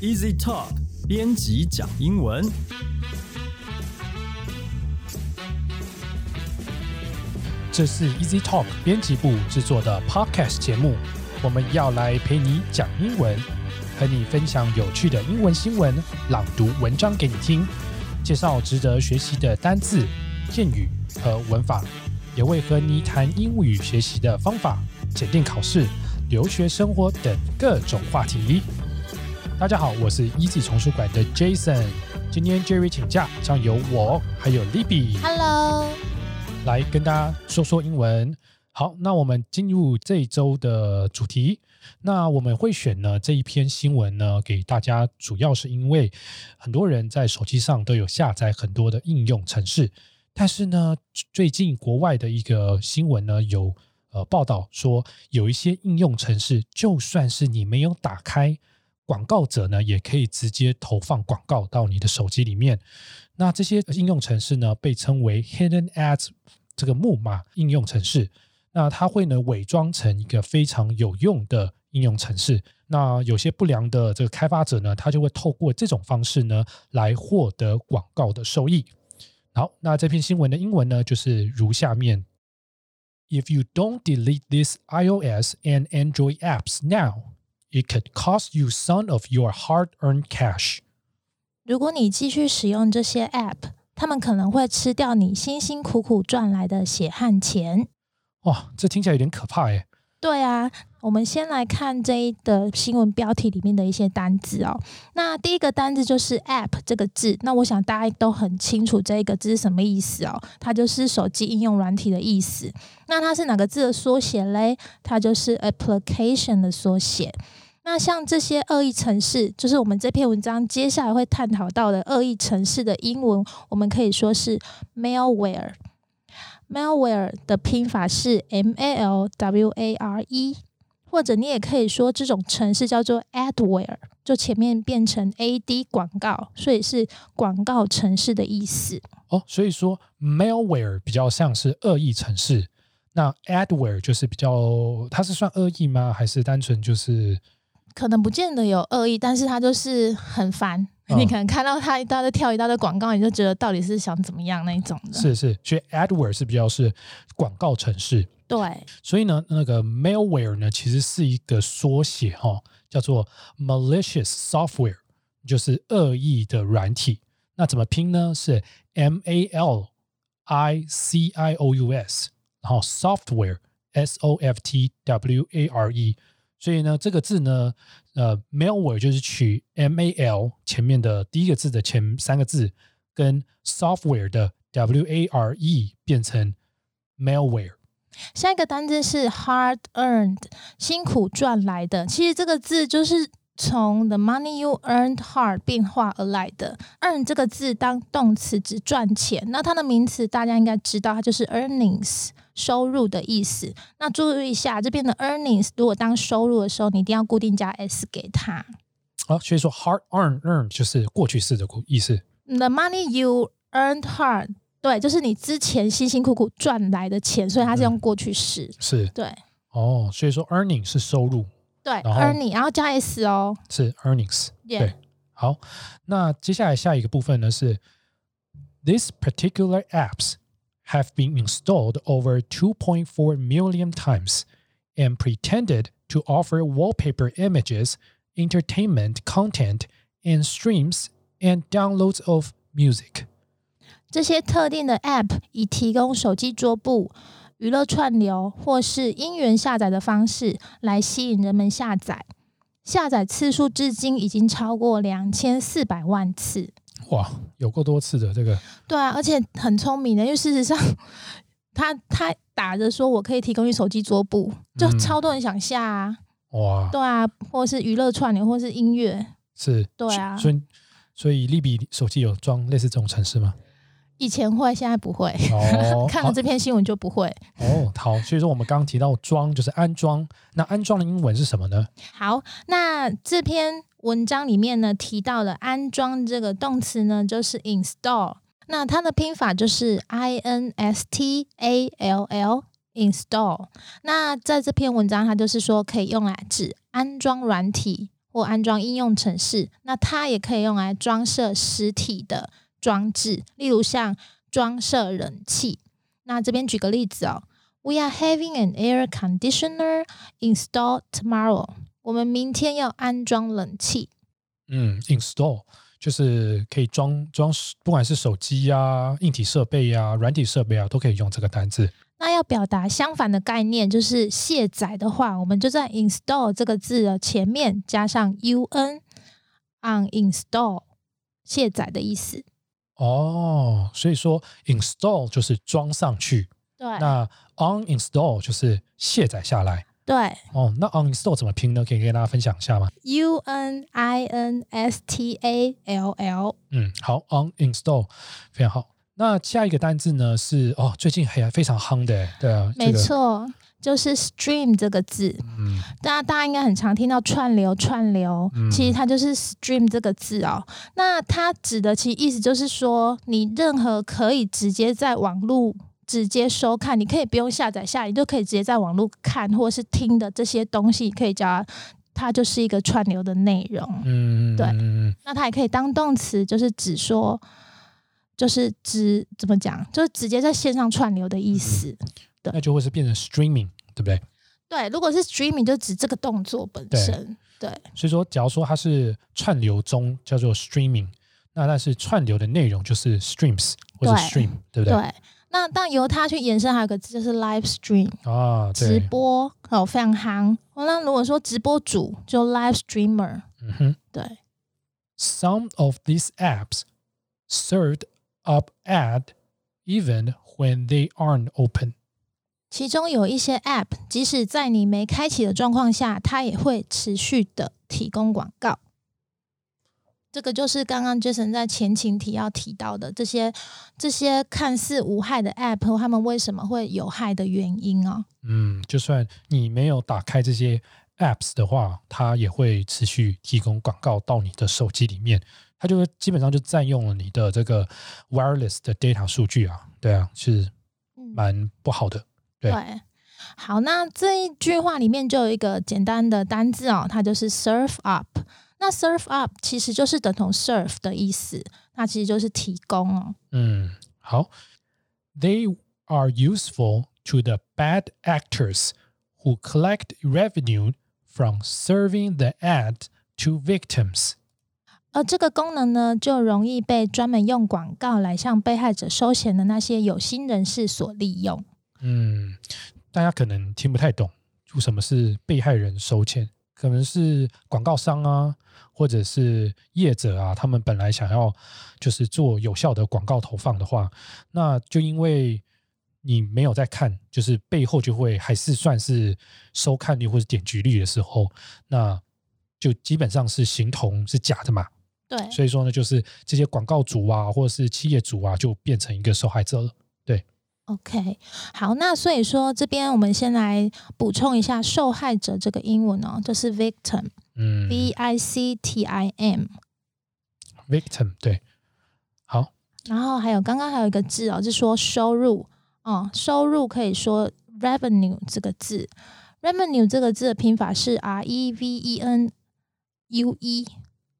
Easy Talk 编辑讲英文。这是 Easy Talk 编辑部制作的 Podcast 节目，我们要来陪你讲英文，和你分享有趣的英文新闻，朗读文章给你听，介绍值得学习的单字、片语和文法，也会和你谈英语学习的方法、检定考试、留学生活等各种话题。大家好，我是 Easy 丛书馆的 Jason，今天 Jerry 请假，将由我还有 Libby。Hello，来跟大家说说英文。好，那我们进入这一周的主题。那我们会选呢这一篇新闻呢给大家，主要是因为很多人在手机上都有下载很多的应用程式，但是呢，最近国外的一个新闻呢有呃报道说，有一些应用程式，就算是你没有打开。广告者呢，也可以直接投放广告到你的手机里面。那这些应用程式呢，被称为 Hidden Ads 这个木马应用程式。那它会呢伪装成一个非常有用的应用程式。那有些不良的这个开发者呢，他就会透过这种方式呢来获得广告的收益。好，那这篇新闻的英文呢就是如下面：If you don't delete these iOS and Android apps now. It could cost you some of your hard-earned cash. 如果你继续使用这些 App，他们可能会吃掉你辛辛苦苦赚来的血汗钱。哇，这听起来有点可怕耶！对啊，我们先来看这一的新闻标题里面的一些单字哦。那第一个单字就是 App 这个字，那我想大家都很清楚这个字是什么意思哦，它就是手机应用软体的意思。那它是哪个字的缩写嘞？它就是 Application 的缩写。那像这些恶意程式，就是我们这篇文章接下来会探讨到的恶意程式的英文，我们可以说是 malware。malware 的拼法是 m a l w a r e，或者你也可以说这种程式叫做 adware，就前面变成 a d 广告，所以是广告程式的意思。哦，所以说 malware 比较像是恶意程式，那 adware 就是比较，它是算恶意吗？还是单纯就是？可能不见得有恶意，但是他就是很烦。嗯你可能看到他一大堆跳一大堆广告，你就觉得到底是想怎么样那一种的。是是，所以 adware 是比较是广告城市。对，所以呢，那个 malware 呢，其实是一个缩写哈、哦，叫做 malicious software，就是恶意的软体。那怎么拼呢？是 m a l i c i o u s，然后 software s o f t w a r e。所以呢，这个字呢，呃，malware 就是取 m a l 前面的第一个字的前三个字，跟 software 的 w a r e 变成 malware。下一个单字是 hard earned，辛苦赚来的。其实这个字就是从 the money you earned hard 变化而来的。earn 这个字当动词指赚钱，那它的名词大家应该知道，它就是 earnings 收入的意思。那注意一下，这边的 earnings 如果当收入的时候，你一定要固定加 s 给它。啊，所以说 hard earn earn 就是过去式的意思。The money you earned hard，对，就是你之前辛辛苦苦赚来的钱，所以它是用过去式。是对哦，所以说 earning 是收入，对，earning，然后加 s 哦。是 earnings。对，好，那接下来下一个部分呢是，these particular apps have been installed over 2.4 million times and pretended to offer wallpaper images, entertainment content, and streams and downloads of music. 这些特定的 App 以提供手机桌布、娱乐串流或是音源下载的方式来吸引人们下载，下载次数至今已经超过两千四百万次。 哇，有够多次的这个，对啊，而且很聪明的，因为事实上，他他打着说我可以提供你手机桌布，就嗯超多人想下啊。哇，对啊，或是娱乐串流，或是音乐。是，对啊所以所以利比手机有装类似这种程式吗？以前会，现在不会。哦，看了这篇新闻就不会。哦，好，所以说我们刚刚提到装就是安装，那安装的英文是什么呢？好，那这篇文章里面呢提到的安装这个动词呢，就是 install。那它的拼法就是 i n s t a l l install。那在这篇文章，它就是说可以用来指安装软体或安装应用程式。那它也可以用来装设实体的装置，例如像装设冷气。那这边举个例子哦，We are having an air conditioner installed tomorrow。我们明天要安装冷气。嗯，install 就是可以装装，不管是手机呀、硬体设备呀、软体设备啊，都可以用这个单字。那要表达相反的概念，就是卸载的话，我们就在 install 这个字的前面加上 un，uninstall 卸载的意思。哦，所以说 install 就是装上去，对，那 uninstall 就是卸载下来。对，哦，那 uninstall 怎么拼呢？可以跟大家分享一下吗？u n i n s t a l l。嗯，好，uninstall 非常好。那下一个单字呢是哦，最近还非常夯的，对啊，没错，就是 stream 这个字。嗯，大家大家应该很常听到串流串流，其实它就是 stream 这个字哦。那它指的其实意思就是说，你任何可以直接在网络直接收看，你可以不用下载下，你就可以直接在网络看或是听的这些东西，可以叫它就是一个串流的内容。嗯，对。那它也可以当动词，就是指说。就是指怎么讲，就是直接在线上串流的意思。对，那就会是变成 streaming，对不对？对，如果是 streaming，就指这个动作本身。对。所以说，假如说它是串流中叫做 streaming，那但是串流的内容就是 streams 或者 stream，对不对？对。那但由它去延伸，还有个字就是 live stream 啊，直播哦，非常夯。那如果说直播主就 live streamer，嗯哼，对。Some of these apps served Up ad even when they aren't open。其中有一些 App，即使在你没开启的状况下，它也会持续的提供广告。这个就是刚刚 Jason 在前情提要提到的这些这些看似无害的 App，他们为什么会有害的原因啊？嗯，就算你没有打开这些 Apps 的话，它也会持续提供广告到你的手机里面。它就基本上就占用了你的这个 wireless 的 data 数据啊，对啊，是蛮不好的。对，好，那这一句话里面就有一个简单的单字哦，它就是 serve up。那 serve up 其实就是等同 serve 的意思，那其实就是提供哦。嗯，好，They are useful to the bad actors who collect revenue from serving the ad to victims. 而这个功能呢，就容易被专门用广告来向被害者收钱的那些有心人士所利用。嗯，大家可能听不太懂，为什么是被害人收钱？ 可能是广告商啊，或者是业者啊，他们本来想要就是做有效的广告投放的话，那就因为你没有在看，就是背后就会还是算是收看率或者点击率的时候，那就基本上是形同是假的嘛。对，所以说呢，就是这些广告主啊，或者是企业主啊，就变成一个受害者了。对，OK，好，那所以说这边我们先来补充一下受害者这个英文哦，就是 victim，嗯，V I C T I M，victim，对，好。然后还有刚刚还有一个字哦，是说收入哦，收入可以说 revenue 这个字，revenue 这个字的拼法是 R E V E N U E。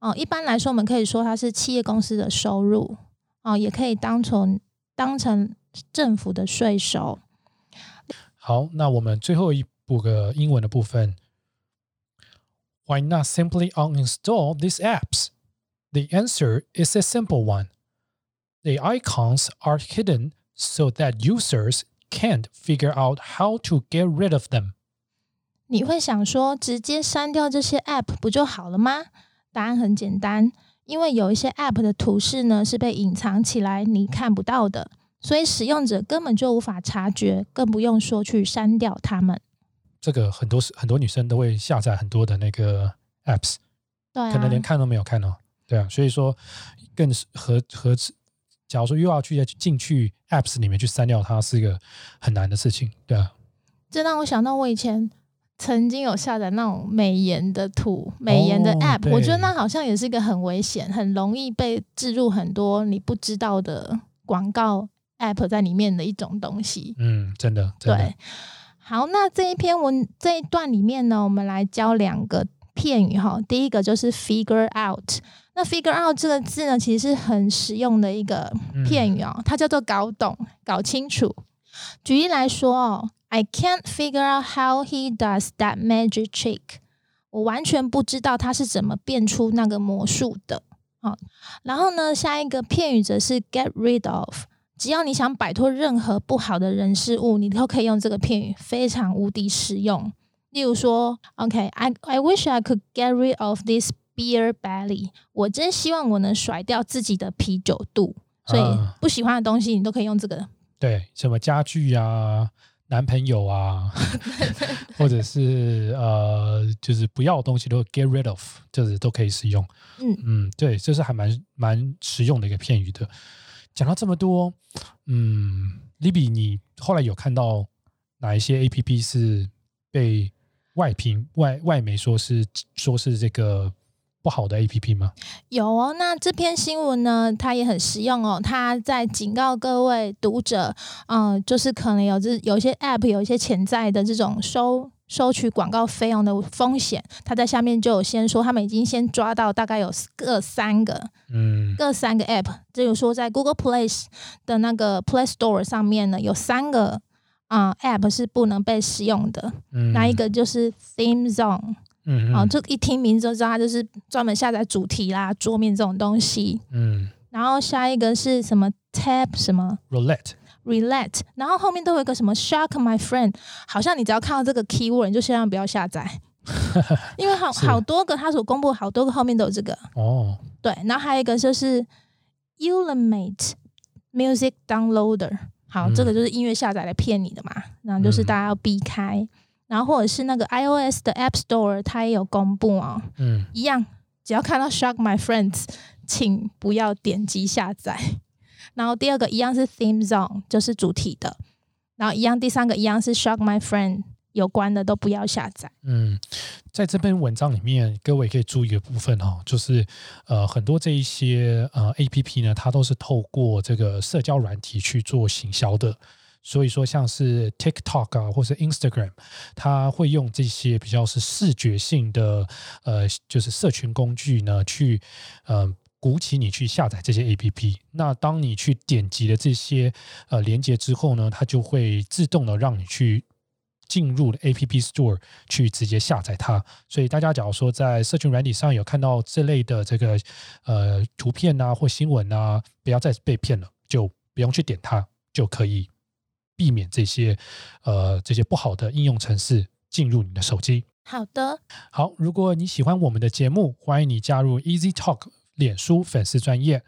哦，一般来说，我们可以说它是企业公司的收入，哦，也可以当成当成政府的税收。好，那我们最后一步个英文的部分。Why not simply uninstall these apps? The answer is a simple one. The icons are hidden so that users can't figure out how to get rid of them. 你会想说，直接删掉这些 App 不就好了吗？答案很简单，因为有一些 App 的图示呢是被隐藏起来，你看不到的，所以使用者根本就无法察觉，更不用说去删掉它们。这个很多很多女生都会下载很多的那个 Apps，对，可能连看都没有看哦。对啊，所以说更何何止，假如说又要去进去 Apps 里面去删掉它，是一个很难的事情。对啊，这让我想到我以前。曾经有下载那种美颜的图、美颜的 App，我觉得那好像也是一个很危险、很容易被置入很多你不知道的广告 App 在里面的一种东西。嗯，真的，对。好，那这一篇文这一段里面呢，我们来教两个片语哈。第一个就是 figure out，那 figure out 这个字呢，其实是很实用的一个片语哦，它叫做搞懂、搞清楚。举例来说哦，I can't figure out how he does that magic trick。我完全不知道他是怎么变出那个魔术的。好，然后呢，下一个片语则是 get rid of。只要你想摆脱任何不好的人事物，你都可以用这个片语，非常无敌实用。例如说，OK，I I wish I could get rid of this beer belly。我真希望我能甩掉自己的啤酒肚。所以不喜欢的东西，你都可以用这个。对，什么家具啊，男朋友啊，或者是呃，就是不要的东西都 get rid of，就是都可以使用。嗯嗯，对，这是还蛮蛮实用的一个片语的。讲到这么多，嗯，Libby，你后来有看到哪一些 A P P 是被外评外外媒说是说是这个不好的 A P P 吗？有哦，那这篇新闻呢，它也很实用哦。它在警告各位读者，嗯，就是可能有这有一些 App 有一些潜在的这种收。收取广告费用的风险，他在下面就有先说，他们已经先抓到大概有各三个，嗯，各三个 App，就有说在 Google Play 的那个 Play Store 上面呢，有三个啊 App 是不能被使用的，嗯，那一个就是 Theme Zone，嗯，啊，就一听名字就知道它就是专门下载主题啦、桌面这种东西，嗯，然后下一个是什么 Tab 什么？Roulette。Relate，然后后面都有一个什么 Shark My Friend，好像你只要看到这个 keyword，你就千万不要下载，因为好好多个他所公布好多个后面都有这个。哦。对，然后还有一个就是 Ultimate Music Downloader，好，这个就是音乐下载来骗你的嘛，然后就是大家要避开。然后或者是那个 iOS 的 App Store，它也有公布啊，嗯，一样，只要看到 Shock My Friends，请不要点击下载。然后第二个一样是 theme zone，就是主题的。然后一样，第三个一样是 shock my friend 有关的都不要下载。嗯，在这篇文章里面，各位可以注意的部分哈，就是呃很多这一些呃 A P P 呢，它都是透过这个社交软体去做行销的。所以说，像是 TikTok 啊，或是 Instagram，它会用这些比较是视觉性的呃，就是社群工具呢，去呃。鼓起你去下载这些 A P P，那当你去点击了这些呃连接之后呢，它就会自动的让你去进入 A P P Store 去直接下载它。所以大家假如说在社群软体上有看到这类的这个呃图片啊或新闻啊，不要再被骗了，就不用去点它，就可以避免这些呃这些不好的应用程式进入你的手机。好的，好，如果你喜欢我们的节目，欢迎你加入 Easy Talk。脸书粉丝专业，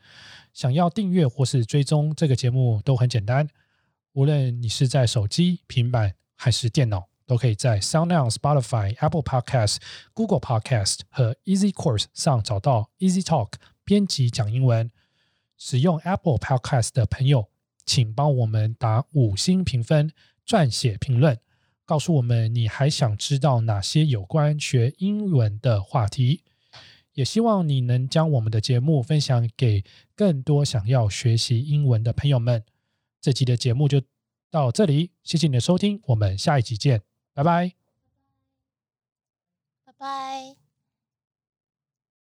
想要订阅或是追踪这个节目都很简单。无论你是在手机、平板还是电脑，都可以在 SoundOn、Spotify、Apple Podcast、Google Podcast 和 Easy Course 上找到 Easy Talk 编辑讲英文。使用 Apple Podcast 的朋友，请帮我们打五星评分，撰写评论，告诉我们你还想知道哪些有关学英文的话题。也希望你能将我们的节目分享给更多想要学习英文的朋友们。这期的节目就到这里，谢谢你的收听，我们下一集见，拜拜，拜拜。